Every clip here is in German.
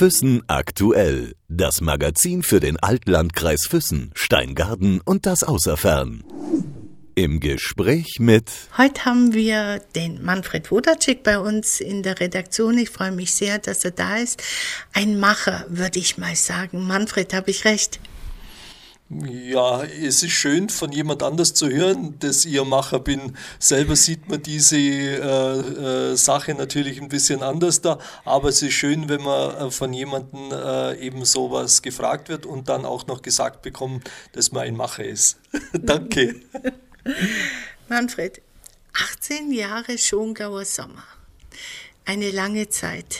Füssen aktuell. Das Magazin für den Altlandkreis Füssen, Steingarten und das Außerfern. Im Gespräch mit. Heute haben wir den Manfred Wodacek bei uns in der Redaktion. Ich freue mich sehr, dass er da ist. Ein Macher, würde ich mal sagen. Manfred, habe ich recht? Ja, es ist schön von jemand anders zu hören, dass ich ein Macher bin. Selber sieht man diese äh, äh, Sache natürlich ein bisschen anders da, aber es ist schön, wenn man äh, von jemandem äh, eben sowas gefragt wird und dann auch noch gesagt bekommt, dass man ein Macher ist. Danke. Manfred, 18 Jahre Schongauer Sommer. Eine lange Zeit.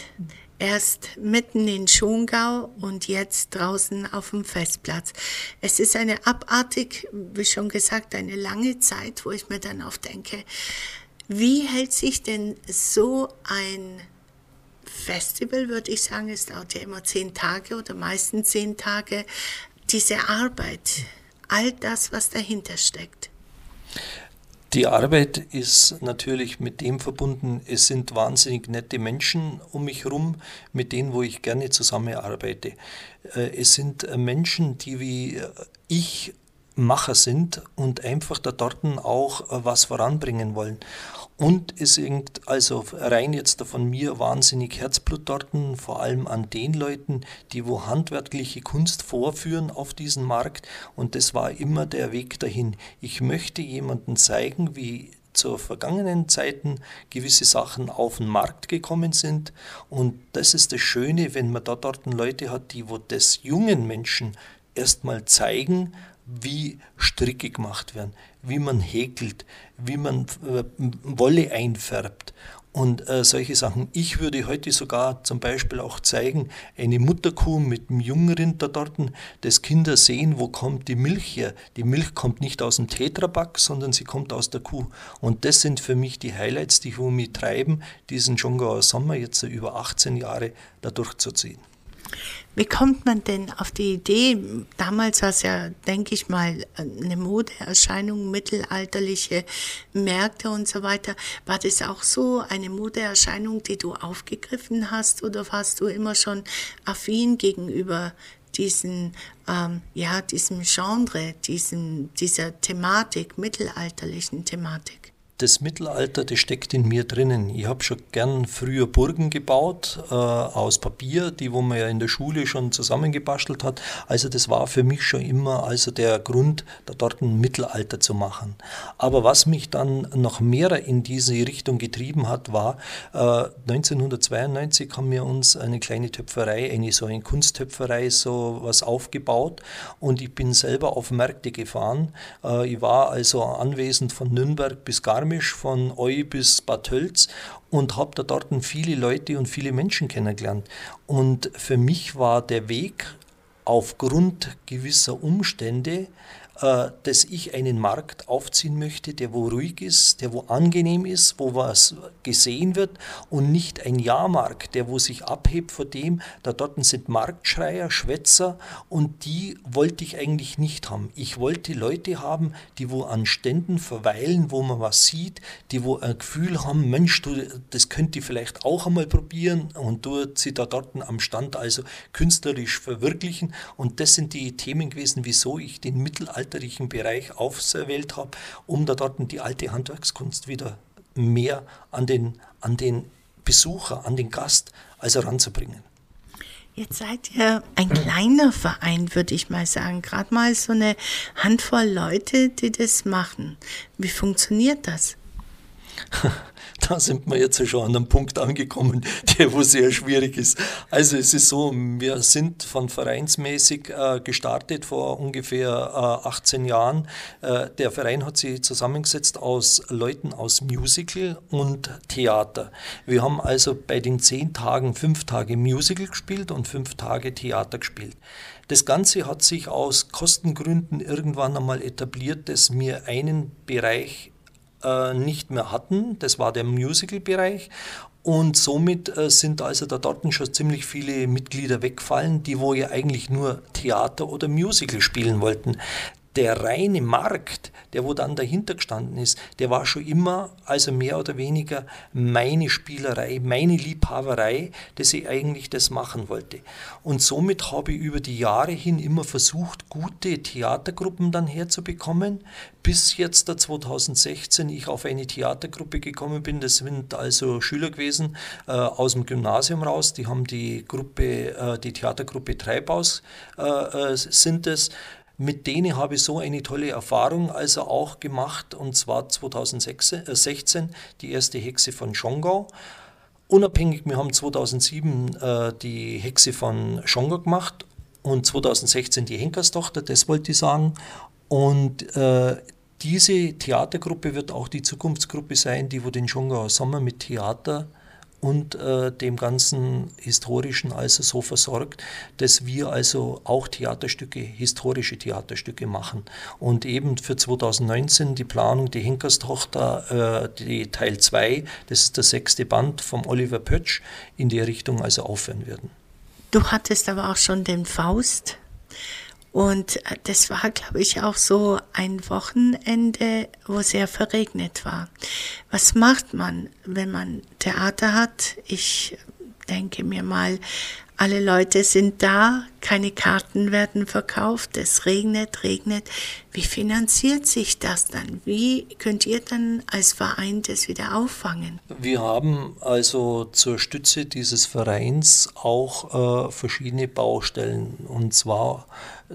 Erst mitten in Schongau und jetzt draußen auf dem Festplatz. Es ist eine abartig, wie schon gesagt, eine lange Zeit, wo ich mir dann oft denke, wie hält sich denn so ein Festival, würde ich sagen, es dauert ja immer zehn Tage oder meistens zehn Tage, diese Arbeit, all das, was dahinter steckt. Die Arbeit ist natürlich mit dem verbunden, es sind wahnsinnig nette Menschen um mich herum, mit denen, wo ich gerne zusammenarbeite. Äh, es sind Menschen, die wie ich Macher sind und einfach da dort auch was voranbringen wollen. Und es singt also rein jetzt von mir wahnsinnig Herzblut dort, vor allem an den Leuten, die wo handwerkliche Kunst vorführen auf diesen Markt. Und das war immer der Weg dahin. Ich möchte jemanden zeigen, wie zu vergangenen Zeiten gewisse Sachen auf den Markt gekommen sind. Und das ist das Schöne, wenn man da dort Leute hat, die wo das jungen Menschen erstmal zeigen, wie Stricke gemacht werden, wie man häkelt, wie man äh, Wolle einfärbt und äh, solche Sachen. Ich würde heute sogar zum Beispiel auch zeigen, eine Mutterkuh mit einem Jungrind da dort, dass Kinder sehen, wo kommt die Milch her. Die Milch kommt nicht aus dem Tetrapack, sondern sie kommt aus der Kuh. Und das sind für mich die Highlights, die mich treiben, diesen Schongauer Sommer jetzt über 18 Jahre da durchzuziehen. Wie kommt man denn auf die Idee? Damals war es ja, denke ich mal, eine Modeerscheinung, mittelalterliche Märkte und so weiter. War das auch so eine Modeerscheinung, die du aufgegriffen hast oder warst du immer schon affin gegenüber diesen, ähm, ja, diesem Genre, diesen, dieser Thematik, mittelalterlichen Thematik? Das Mittelalter, das steckt in mir drinnen. Ich habe schon gern früher Burgen gebaut äh, aus Papier, die wo man ja in der Schule schon zusammengebastelt hat. Also das war für mich schon immer also der Grund, da dort ein Mittelalter zu machen. Aber was mich dann noch mehr in diese Richtung getrieben hat, war äh, 1992 haben wir uns eine kleine Töpferei, eine so eine Kunsttöpferei so was aufgebaut und ich bin selber auf Märkte gefahren. Äh, ich war also anwesend von Nürnberg bis Garmisch Garmisch von Eu bis Bad Tölz und habe da dort viele Leute und viele Menschen kennengelernt. Und für mich war der Weg aufgrund gewisser Umstände dass ich einen Markt aufziehen möchte, der wo ruhig ist, der wo angenehm ist, wo was gesehen wird und nicht ein Jahrmarkt, der wo sich abhebt von dem, da dort sind Marktschreier, Schwätzer und die wollte ich eigentlich nicht haben. Ich wollte Leute haben, die wo an Ständen verweilen, wo man was sieht, die wo ein Gefühl haben, Mensch, du, das könnt ihr vielleicht auch einmal probieren und du sie da dort am Stand also künstlerisch verwirklichen und das sind die Themen gewesen, wieso ich den Mittelalter mittelalterlichen Bereich auserwählt habe, um da dort die alte Handwerkskunst wieder mehr an den, an den Besucher, an den Gast also ranzubringen. Jetzt seid ihr ein kleiner Verein, würde ich mal sagen. Gerade mal so eine Handvoll Leute, die das machen. Wie funktioniert das? da sind wir jetzt schon an einem Punkt angekommen, der wo sehr schwierig ist. Also es ist so, wir sind von vereinsmäßig äh, gestartet vor ungefähr äh, 18 Jahren. Äh, der Verein hat sich zusammengesetzt aus Leuten aus Musical und Theater. Wir haben also bei den zehn Tagen fünf Tage Musical gespielt und fünf Tage Theater gespielt. Das Ganze hat sich aus Kostengründen irgendwann einmal etabliert, dass wir einen Bereich äh, nicht mehr hatten. Das war der Musical-Bereich. Und somit äh, sind also da dort schon ziemlich viele Mitglieder weggefallen, die wo ja eigentlich nur Theater oder Musical spielen wollten. Der reine Markt, der wo dann dahinter gestanden ist, der war schon immer also mehr oder weniger meine Spielerei, meine Liebhaberei, dass ich eigentlich das machen wollte. Und somit habe ich über die Jahre hin immer versucht, gute Theatergruppen dann herzubekommen, bis jetzt da 2016 ich auf eine Theatergruppe gekommen bin. Das sind also Schüler gewesen äh, aus dem Gymnasium raus, die haben die Gruppe, äh, die Theatergruppe Treibhaus äh, äh sind es mit denen habe ich so eine tolle Erfahrung also auch gemacht und zwar 2016 äh, die erste Hexe von Schongau. Unabhängig, wir haben 2007 äh, die Hexe von Schongau gemacht und 2016 die Henkerstochter, das wollte ich sagen. Und äh, diese Theatergruppe wird auch die Zukunftsgruppe sein, die wo den Schongauer Sommer mit Theater und äh, dem ganzen Historischen also so versorgt, dass wir also auch Theaterstücke, historische Theaterstücke machen. Und eben für 2019 die Planung, die Henkerstochter, äh, die Teil 2, das ist der sechste Band vom Oliver Pötsch, in die Richtung also aufhören werden. Du hattest aber auch schon den Faust und äh, das war, glaube ich, auch so ein Wochenende, wo sehr verregnet war. Was macht man, wenn man Theater hat? Ich denke mir mal, alle Leute sind da, keine Karten werden verkauft, es regnet, regnet. Wie finanziert sich das dann? Wie könnt ihr dann als Verein das wieder auffangen? Wir haben also zur Stütze dieses Vereins auch äh, verschiedene Baustellen. Und zwar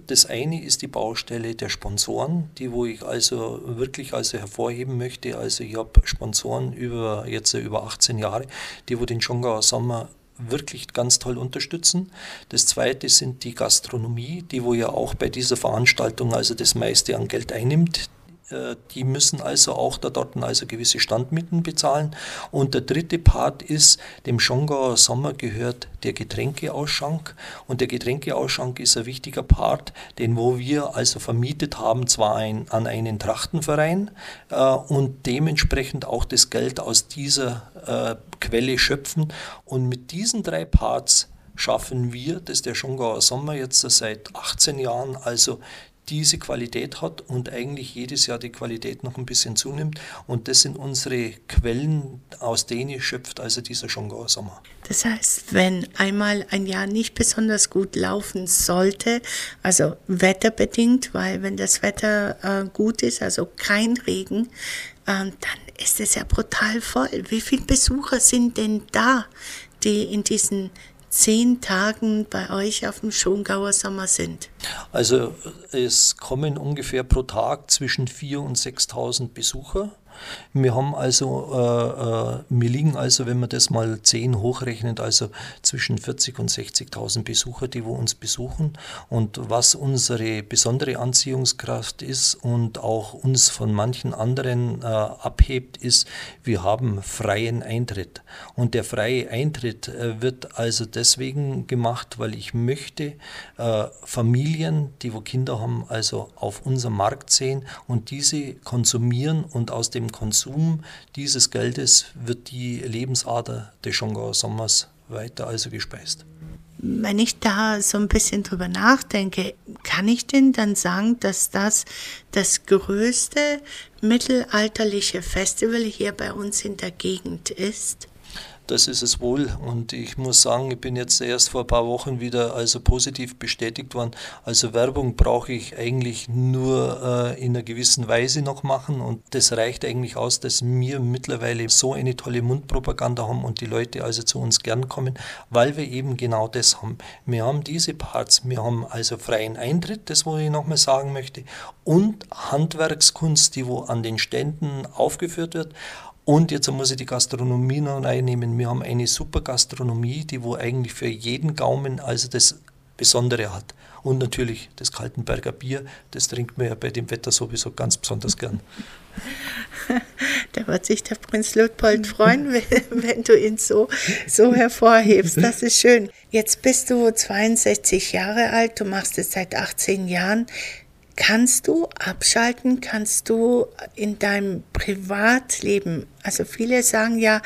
das eine ist die Baustelle der Sponsoren, die wo ich also wirklich also hervorheben möchte. Also ich habe Sponsoren über jetzt über 18 Jahre, die wo den Schongauer Sommer wirklich ganz toll unterstützen. Das zweite sind die Gastronomie, die wo ja auch bei dieser Veranstaltung also das meiste an Geld einnimmt. Äh, die müssen also auch da dort also gewisse Standmieten bezahlen. Und der dritte Part ist, dem Schongauer Sommer gehört der Getränkeausschank. Und der Getränkeausschank ist ein wichtiger Part, den wo wir also vermietet haben, zwar ein, an einen Trachtenverein äh, und dementsprechend auch das Geld aus dieser äh, Quelle schöpfen. Und mit diesen drei Parts schaffen wir, dass der Schongauer Sommer jetzt seit 18 Jahren also diese Qualität hat und eigentlich jedes Jahr die Qualität noch ein bisschen zunimmt. Und das sind unsere Quellen, aus denen schöpft also dieser Schongauer Sommer. Das heißt, wenn einmal ein Jahr nicht besonders gut laufen sollte, also wetterbedingt, weil wenn das Wetter äh, gut ist, also kein Regen, äh, dann ist es ja brutal voll. Wie viele Besucher sind denn da, die in diesen zehn Tagen bei euch auf dem Schongauer Sommer sind? Also es kommen ungefähr pro Tag zwischen 4.000 und 6.000 Besucher. Wir haben also, äh, äh, wir liegen also, wenn man das mal 10 hochrechnet, also zwischen 40 und 60.000 Besucher, die wo uns besuchen. Und was unsere besondere Anziehungskraft ist und auch uns von manchen anderen äh, abhebt, ist, wir haben freien Eintritt. Und der freie Eintritt äh, wird also deswegen gemacht, weil ich möchte äh, Familien, die wo Kinder haben, also auf unserem Markt sehen und diese konsumieren und aus dem dem Konsum dieses Geldes wird die Lebensader des Schongauer Sommers weiter also gespeist. Wenn ich da so ein bisschen drüber nachdenke, kann ich denn dann sagen, dass das das größte mittelalterliche Festival hier bei uns in der Gegend ist? Das ist es wohl. Und ich muss sagen, ich bin jetzt erst vor ein paar Wochen wieder also positiv bestätigt worden. Also Werbung brauche ich eigentlich nur äh, in einer gewissen Weise noch machen. Und das reicht eigentlich aus, dass wir mittlerweile so eine tolle Mundpropaganda haben und die Leute also zu uns gern kommen, weil wir eben genau das haben. Wir haben diese Parts, wir haben also freien Eintritt, das wo ich nochmal sagen möchte, und Handwerkskunst, die wo an den Ständen aufgeführt wird. Und jetzt muss ich die Gastronomie noch reinnehmen. Wir haben eine super Gastronomie, die wo eigentlich für jeden Gaumen also das Besondere hat. Und natürlich das Kaltenberger Bier, das trinkt man ja bei dem Wetter sowieso ganz besonders gern. Da wird sich der Prinz Luitpold freuen, wenn du ihn so, so hervorhebst. Das ist schön. Jetzt bist du 62 Jahre alt, du machst es seit 18 Jahren. Kannst du abschalten? Kannst du in deinem Privatleben, also viele sagen ja,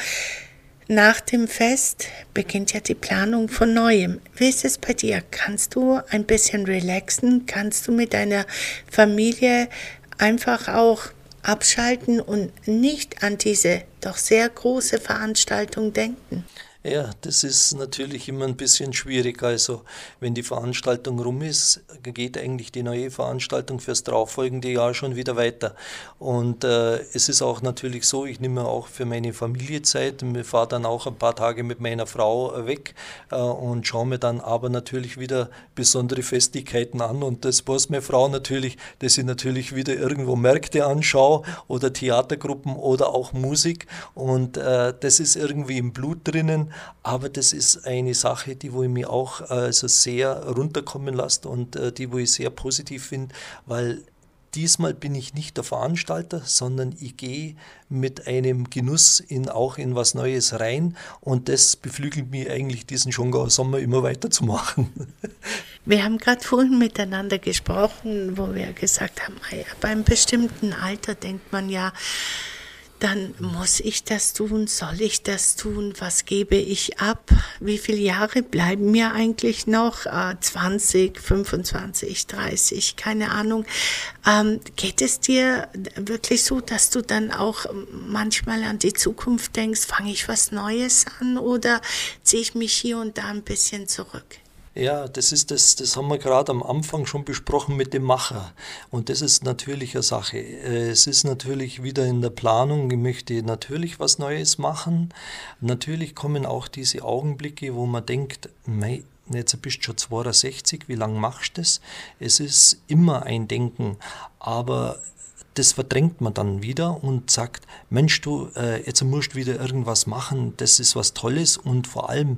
Nach dem Fest beginnt ja die Planung von Neuem. Wie ist es bei dir? Kannst du ein bisschen relaxen? Kannst du mit deiner Familie einfach auch abschalten und nicht an diese doch sehr große Veranstaltung denken? Ja, das ist natürlich immer ein bisschen schwierig. Also, wenn die Veranstaltung rum ist, geht eigentlich die neue Veranstaltung fürs darauffolgende Jahr schon wieder weiter. Und äh, es ist auch natürlich so, ich nehme auch für meine Familie Zeit. Ich fahre dann auch ein paar Tage mit meiner Frau weg äh, und schaue mir dann aber natürlich wieder besondere Festigkeiten an. Und das weiß meine Frau natürlich, dass ich natürlich wieder irgendwo Märkte anschaue oder Theatergruppen oder auch Musik. Und äh, das ist irgendwie im Blut drinnen aber das ist eine Sache, die wo ich mich auch also sehr runterkommen lässt und äh, die wo ich sehr positiv finde, weil diesmal bin ich nicht der Veranstalter, sondern ich gehe mit einem Genuss in, auch in was Neues rein und das beflügelt mich eigentlich, diesen Schongauer Sommer immer weiter zu machen. Wir haben gerade vorhin miteinander gesprochen, wo wir gesagt haben, beim bestimmten Alter denkt man ja, dann muss ich das tun, soll ich das tun, was gebe ich ab, wie viele Jahre bleiben mir eigentlich noch, äh, 20, 25, 30, keine Ahnung. Ähm, geht es dir wirklich so, dass du dann auch manchmal an die Zukunft denkst, fange ich was Neues an oder ziehe ich mich hier und da ein bisschen zurück? Ja, das ist das, das haben wir gerade am Anfang schon besprochen mit dem Macher. Und das ist natürlich eine Sache. Äh, es ist natürlich wieder in der Planung, ich möchte natürlich was Neues machen. Natürlich kommen auch diese Augenblicke, wo man denkt, mei, jetzt bist du schon 62, wie lange machst du das? Es ist immer ein Denken, aber das verdrängt man dann wieder und sagt, Mensch, du, äh, jetzt musst du wieder irgendwas machen, das ist was Tolles und vor allem,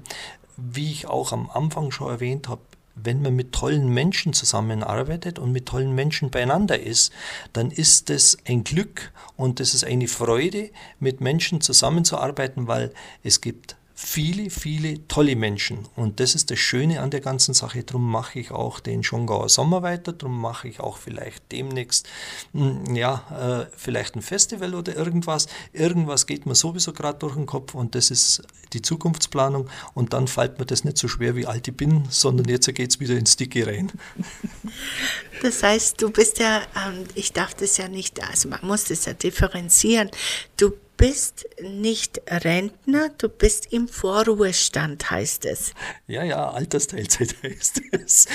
wie ich auch am Anfang schon erwähnt habe, wenn man mit tollen Menschen zusammenarbeitet und mit tollen Menschen beieinander ist, dann ist es ein Glück und es ist eine Freude, mit Menschen zusammenzuarbeiten, weil es gibt viele, viele tolle Menschen. Und das ist das Schöne an der ganzen Sache. Darum mache ich auch den Schongauer Sommer weiter. Darum mache ich auch vielleicht demnächst, hm, ja, äh, vielleicht ein Festival oder irgendwas. Irgendwas geht mir sowieso gerade durch den Kopf und das ist die Zukunftsplanung. Und dann fällt mir das nicht so schwer, wie alt ich bin, sondern jetzt geht es wieder ins Dicke rein. Das heißt, du bist ja, ähm, ich darf das ja nicht, also man muss das ja differenzieren. Du bist nicht Rentner, du bist im Vorruhestand, heißt es. Ja, ja, Altersteilzeit heißt es.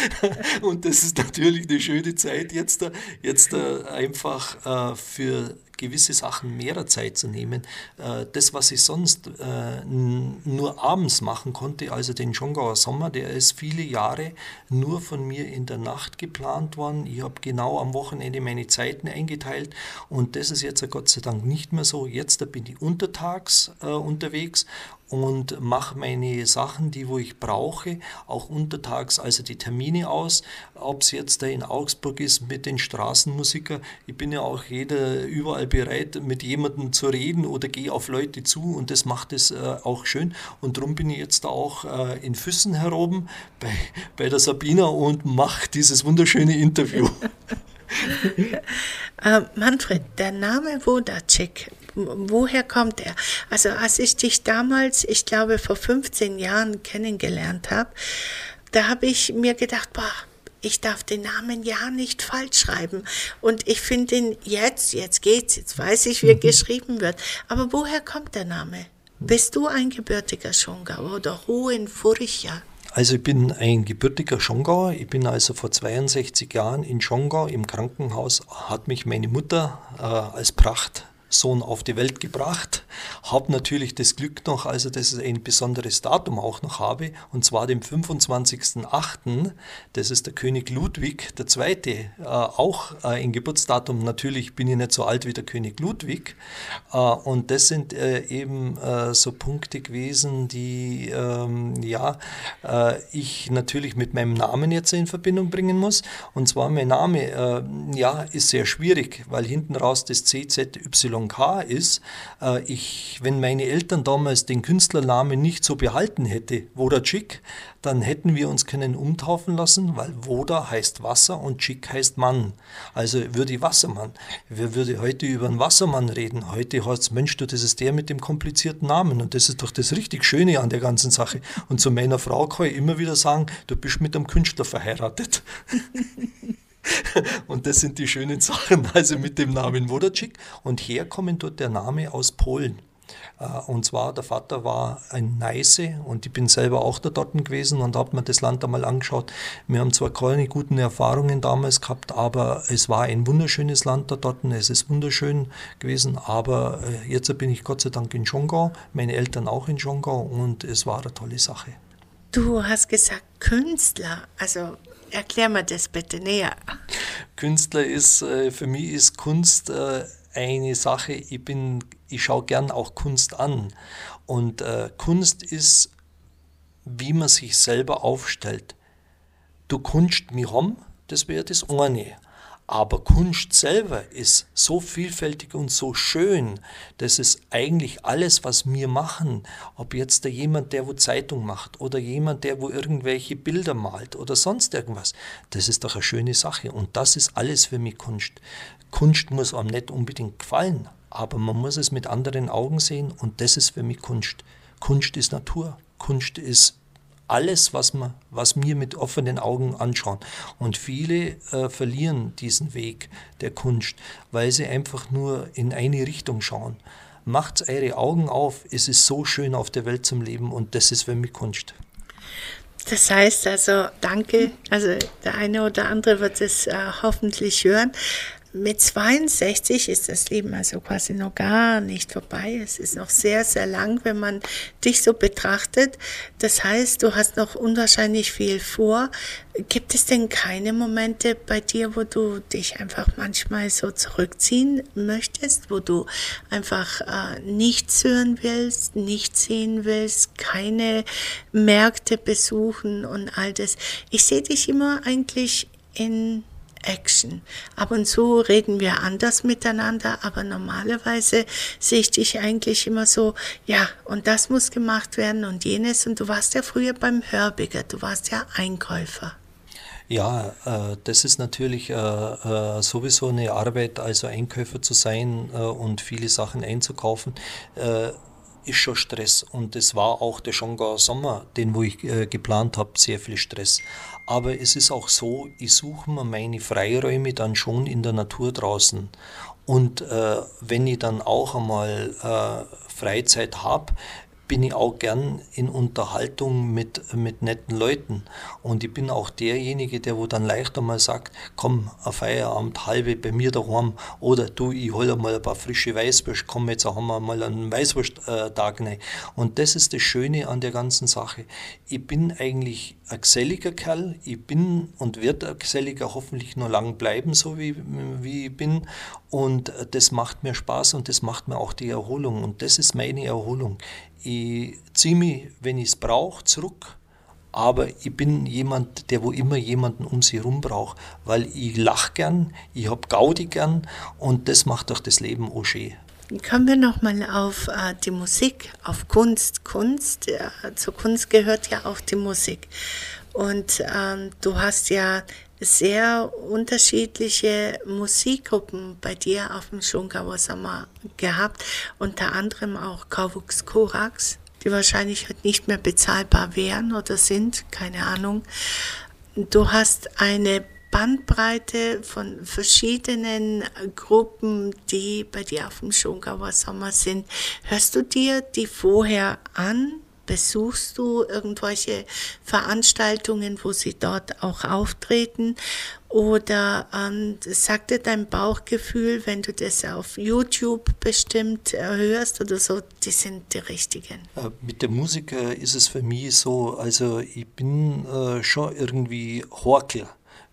Und das ist natürlich eine schöne Zeit, jetzt, jetzt einfach äh, für gewisse Sachen mehrer Zeit zu nehmen. Äh, das, was ich sonst äh, nur abends machen konnte, also den Schongauer Sommer, der ist viele Jahre nur von mir in der Nacht geplant worden. Ich habe genau am Wochenende meine Zeiten eingeteilt und das ist jetzt Gott sei Dank nicht mehr so. Jetzt bin ich untertags äh, unterwegs und mache meine Sachen, die wo ich brauche, auch untertags, also die Termine aus. Ob es jetzt da in Augsburg ist mit den Straßenmusikern, ich bin ja auch jeder überall bereit, mit jemandem zu reden oder gehe auf Leute zu und das macht es äh, auch schön. Und darum bin ich jetzt auch äh, in Füssen heroben bei, bei der Sabina und mache dieses wunderschöne Interview. äh, Manfred, der Name Wodacek, woher kommt er? Also als ich dich damals, ich glaube vor 15 Jahren kennengelernt habe, da habe ich mir gedacht, boah, ich darf den Namen ja nicht falsch schreiben. Und ich finde ihn jetzt, jetzt geht's, jetzt weiß ich, wie er mhm. geschrieben wird. Aber woher kommt der Name? Bist du ein gebürtiger Schongauer oder Hohenfurcher? Also ich bin ein gebürtiger Schongauer. Ich bin also vor 62 Jahren in Schongau im Krankenhaus, hat mich meine Mutter äh, als Pracht Sohn auf die Welt gebracht. Habe natürlich das Glück noch, also dass ich ein besonderes Datum auch noch habe, und zwar dem 25.08., das ist der König Ludwig II., äh, auch äh, ein Geburtsdatum. Natürlich bin ich nicht so alt wie der König Ludwig. Äh, und das sind äh, eben äh, so Punkte gewesen, die ähm, ja, äh, ich natürlich mit meinem Namen jetzt in Verbindung bringen muss. Und zwar mein Name ja, ist sehr schwierig, weil hinten raus das CZY Y&K ist, äh, ich, wenn meine Eltern damals den Künstlernamen nicht so behalten hätte, Wodacik, dann hätten wir uns können umtaufen lassen, weil Woda heißt Wasser und Chick heißt Mann. Also würde ich Wassermann. Wer würde heute über einen Wassermann reden? Heute heißt Mensch, du, das ist der mit dem komplizierten Namen und das ist doch das richtig Schöne an der ganzen Sache. Und zu meiner Frau kann ich immer wieder sagen, du bist mit einem Künstler verheiratet. Und das sind die schönen Sachen, also mit dem Namen Wodacik. Und herkommen dort der Name aus Polen. Äh, und zwar, der Vater war ein Neise und ich bin selber auch da dort gewesen und habe mir das Land einmal angeschaut. Wir haben zwar keine guten Erfahrungen damals gehabt, aber es war ein wunderschönes Land da dort. Es ist wunderschön gewesen, aber äh, jetzt bin ich Gott sei Dank in Schongau, meine Eltern auch in Schongau und es war eine tolle Sache. Du hast gesagt Künstler, also Erklär mir das bitte näher. Künstler ist, äh, für mich ist Kunst äh, eine Sache, ich bin, ich schaue gern auch Kunst an. Und äh, Kunst ist, wie man sich selber aufstellt. Du kunst mich rum, das wäre das eine. Aber Kunst selber ist so vielfältig und so schön, dass es eigentlich alles, was wir machen, ob jetzt da jemand, der wo Zeitung macht oder jemand, der wo irgendwelche Bilder malt oder sonst irgendwas, das ist doch eine schöne Sache und das ist alles für mich Kunst. Kunst muss einem nicht unbedingt gefallen, aber man muss es mit anderen Augen sehen und das ist für mich Kunst. Kunst ist Natur, Kunst ist alles, was, man, was wir mit offenen Augen anschauen. Und viele äh, verlieren diesen Weg der Kunst, weil sie einfach nur in eine Richtung schauen. Macht eure Augen auf, es ist so schön auf der Welt zum Leben und das ist für mich Kunst. Das heißt also, danke. Also der eine oder andere wird es äh, hoffentlich hören mit 62 ist das Leben also quasi noch gar nicht vorbei. Es ist noch sehr, sehr lang, wenn man dich so betrachtet. Das heißt, du hast noch unwahrscheinlich viel vor. Gibt es denn keine Momente bei dir, wo du dich einfach manchmal so zurückziehen möchtest, wo du einfach äh, nichts hören willst, nichts sehen willst, keine Märkte besuchen und all das? Ich sehe dich immer eigentlich in Action. Ab und zu reden wir anders miteinander, aber normalerweise sehe ich dich eigentlich immer so, ja, und das muss gemacht werden und jenes. Und du warst ja früher beim Hörbiger, du warst ja Einkäufer. Ja, äh, das ist natürlich äh, äh, sowieso eine Arbeit, also Einkäufer zu sein äh, und viele Sachen einzukaufen äh, ist schon Stress und es war auch der Schongauer Sommer, den wo ich äh, geplant habe, sehr viel Stress. Aber es ist auch so, ich suche mir meine Freiräume dann schon in der Natur draußen. Und äh, wenn ich dann auch einmal äh, Freizeit habe, bin ich auch gern in Unterhaltung mit, mit netten Leuten. Und ich bin auch derjenige, der wo dann leichter mal sagt, komm, ein Feierabend, halbe bei mir daheim. Oder du, ich hole mal ein paar frische Weißwurst, komm, jetzt haben wir mal einen Weißwursttag rein. Und das ist das Schöne an der ganzen Sache. Ich bin eigentlich ein geselliger Kerl. Ich bin und werde ein geselliger hoffentlich nur lang bleiben, so wie, wie ich bin. Und das macht mir Spaß und das macht mir auch die Erholung. Und das ist meine Erholung. Ich ziehe mich, wenn ich es brauche, zurück. Aber ich bin jemand, der wo immer jemanden um sich herum braucht, weil ich lache gern, ich habe Gaudi gern und das macht doch das Leben auch schön. Kommen wir nochmal auf äh, die Musik, auf Kunst. Kunst, äh, zur Kunst gehört ja auch die Musik. Und ähm, du hast ja sehr unterschiedliche Musikgruppen bei dir auf dem Schongauer Sommer gehabt, unter anderem auch Kauwuchs Korax, die wahrscheinlich heute nicht mehr bezahlbar wären oder sind, keine Ahnung. Du hast eine Bandbreite von verschiedenen Gruppen, die bei dir auf dem Schongauer Sommer sind. Hörst du dir die vorher an? Besuchst du irgendwelche Veranstaltungen, wo sie dort auch auftreten? Oder ähm, sagt dir dein Bauchgefühl, wenn du das auf YouTube bestimmt hörst oder so, die sind die richtigen? Äh, mit der Musik ist es für mich so, also ich bin äh, schon irgendwie Horkel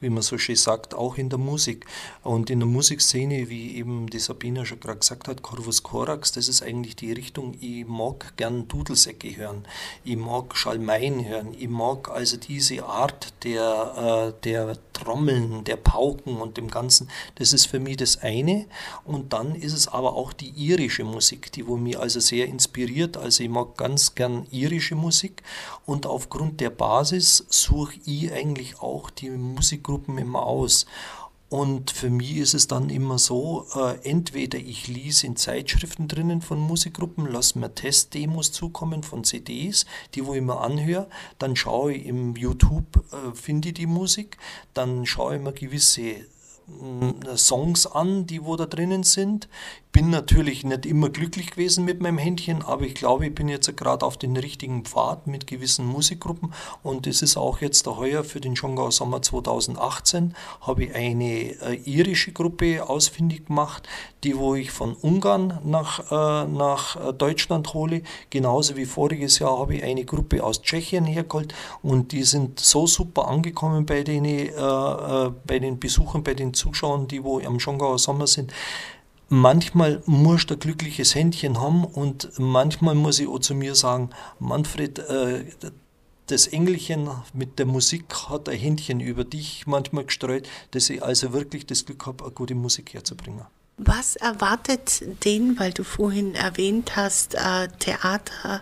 wie man so schön sagt, auch in der Musik. Und in der Musikszene, wie eben die Sabina schon gerade gesagt hat, Corvus Corax, das ist eigentlich die Richtung, ich mag gern Dudelsäcke hören, ich mag Schalmeien hören, ich mag also diese Art der, äh, der Trommeln, der Pauken und dem Ganzen, das ist für mich das eine. Und dann ist es aber auch die irische Musik, die wo mich also sehr inspiriert. Also ich mag ganz gern irische Musik und aufgrund der Basis suche ich eigentlich auch die Musikgruppen immer aus. Und für mich ist es dann immer so, äh, entweder ich lese in Zeitschriften drinnen von Musikgruppen, lasse mir Testdemos zukommen von CDs, die wo ich mir anhöre, dann schaue ich im YouTube, äh, finde die Musik, dann schaue ich mir gewisse Songs an, die wo da drinnen sind. Bin natürlich nicht immer glücklich gewesen mit meinem Händchen, aber ich glaube, ich bin jetzt gerade auf den richtigen Pfad mit gewissen Musikgruppen und es ist auch jetzt der heuer für den Schongau Sommer 2018 habe ich eine äh, irische Gruppe ausfindig gemacht, die wo ich von Ungarn nach, äh, nach äh, Deutschland hole. Genauso wie voriges Jahr habe ich eine Gruppe aus Tschechien hergeholt und die sind so super angekommen bei den, äh, äh, bei den Besuchern, bei den Zuschauern, die wo am Schongauer Sommer sind, manchmal muss ich ein glückliches Händchen haben und manchmal muss ich auch zu mir sagen, Manfred, äh, das Engelchen mit der Musik hat ein Händchen über dich manchmal gestreut, dass ich also wirklich das Glück habe, eine gute Musik herzubringen. Was erwartet den, weil du vorhin erwähnt hast, äh, Theater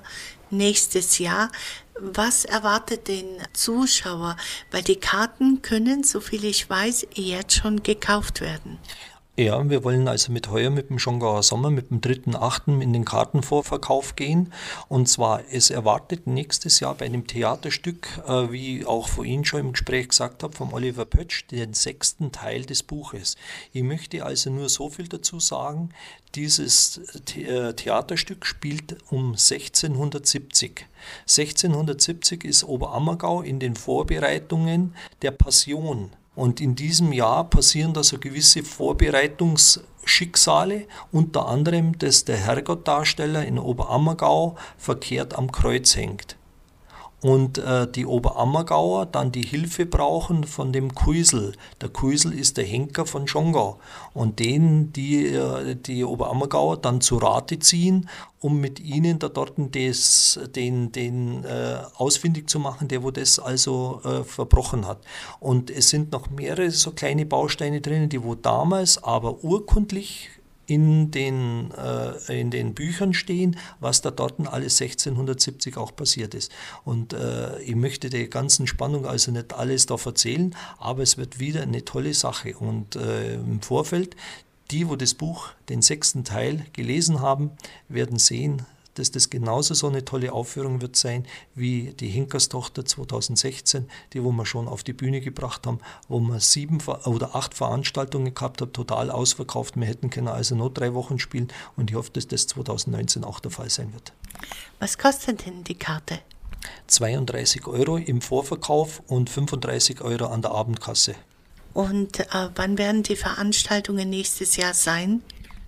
nächstes Jahr? Was erwartet den Zuschauer? Weil die Karten können, soviel ich weiß, jetzt schon gekauft werden. Ja, wir wollen also mit heuer mit dem Schongauer Sommer, mit dem 3.8. in den Kartenvorverkauf gehen. Und zwar, es erwartet nächstes Jahr bei einem Theaterstück, äh, wie auch vorhin schon im Gespräch gesagt habe, vom Oliver Pötsch, den sechsten Teil des Buches. Ich möchte also nur so viel dazu sagen, dieses äh, Theaterstück spielt um 1670. 1670 ist Oberammergau in den Vorbereitungen der Passion und in diesem Jahr passieren da so gewisse Vorbereitungsschicksale, unter anderem, dass der Herrgottdarsteller in Oberammergau verkehrt am Kreuz hängt und äh, die Oberammergauer dann die Hilfe brauchen von dem Kuisel. Der Kuisel ist der Henker von Schongau und den die, äh, die Oberammergauer dann zu Rate ziehen, um mit ihnen da dort des, den, den äh, ausfindig zu machen, der wo das also äh, verbrochen hat. Und es sind noch mehrere so kleine Bausteine drinnen, die wo damals aber urkundlich in den, äh, in den Büchern stehen, was da dort alles 1670 auch passiert ist. Und äh, ich möchte der ganzen Spannung also nicht alles da erzählen, aber es wird wieder eine tolle Sache. Und äh, im Vorfeld, die, wo das Buch, den sechsten Teil gelesen haben, werden sehen, dass das genauso so eine tolle Aufführung wird sein wie die Hinkerstochter 2016, die wo wir schon auf die Bühne gebracht haben, wo wir sieben oder acht Veranstaltungen gehabt haben, total ausverkauft. Wir hätten können also nur drei Wochen spielen und ich hoffe, dass das 2019 auch der Fall sein wird. Was kostet denn die Karte? 32 Euro im Vorverkauf und 35 Euro an der Abendkasse. Und äh, wann werden die Veranstaltungen nächstes Jahr sein?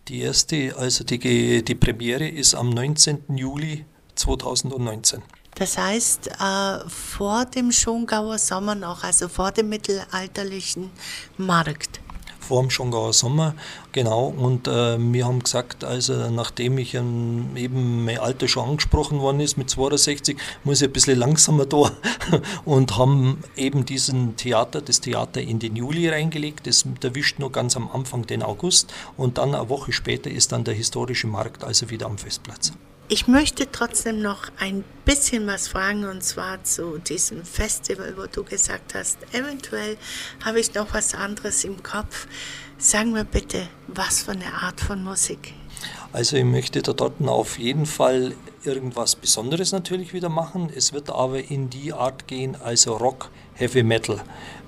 Die erste, also die, die Premiere ist am 19. Juli 2019. Das heißt, äh, vor dem Schongauer Sommer noch, also vor dem mittelalterlichen Markt vor dem Schongauer Sommer, genau. Und äh, wir haben gesagt, also nachdem ich ähm, eben mein Alter schon angesprochen worden ist mit 62, muss ich ein bisschen langsamer da und haben eben diesen Theater, das Theater in den Juli reingelegt. Das erwischt nur ganz am Anfang den August und dann eine Woche später ist dann der historische Markt also wieder am Festplatz. Ich möchte trotzdem noch ein bisschen was fragen und zwar zu diesem Festival, wo du gesagt hast, eventuell habe ich noch was anderes im Kopf. Sag mir bitte, was für eine Art von Musik? Also ich möchte da dort auf jeden Fall irgendwas Besonderes natürlich wieder machen. Es wird aber in die Art gehen, also Rock, Heavy Metal.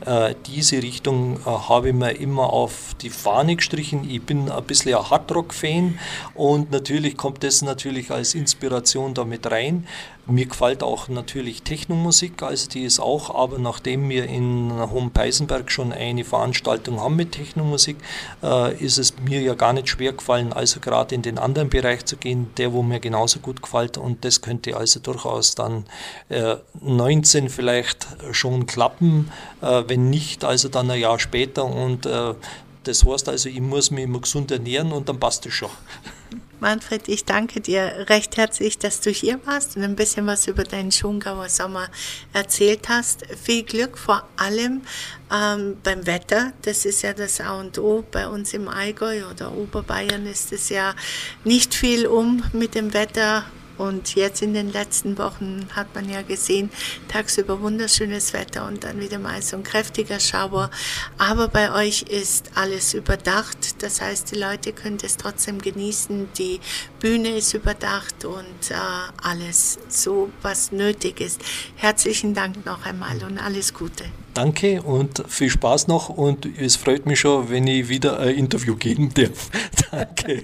Äh, diese Richtung äh, habe ich mir immer auf die Fahne gestrichen. Ich bin ein bisschen ein Hardrock-Fan und natürlich kommt das natürlich als Inspiration damit rein. Mir gefällt auch natürlich Technomusik, also die ist auch, aber nachdem wir in Hohenpeisenberg schon eine Veranstaltung haben mit Technomusik, äh, ist es mir ja gar nicht schwer gefallen, also gerade in den anderen Bereich zu gehen, der wo mir genauso gut gefällt und das könnte also durchaus dann äh, 19 vielleicht schon klappen, äh, wenn nicht, also dann ein Jahr später und äh, das heißt also, ich muss mich immer gesund ernähren und dann passt es schon. Manfred, ich danke dir recht herzlich, dass du hier warst und ein bisschen was über deinen Schongauer Sommer erzählt hast. Viel Glück vor allem ähm, beim Wetter. Das ist ja das A und O. Bei uns im Allgäu oder Oberbayern ist es ja nicht viel um mit dem Wetter und jetzt in den letzten Wochen hat man ja gesehen, tagsüber wunderschönes Wetter und dann wieder mal so ein kräftiger Schauer. Aber bei euch ist alles überdacht. Das heißt, die Leute können es trotzdem genießen. Die Bühne ist überdacht und äh, alles so, was nötig ist. Herzlichen Dank noch einmal und alles Gute. Danke und viel Spaß noch und es freut mich schon, wenn ich wieder ein Interview geben darf. Danke.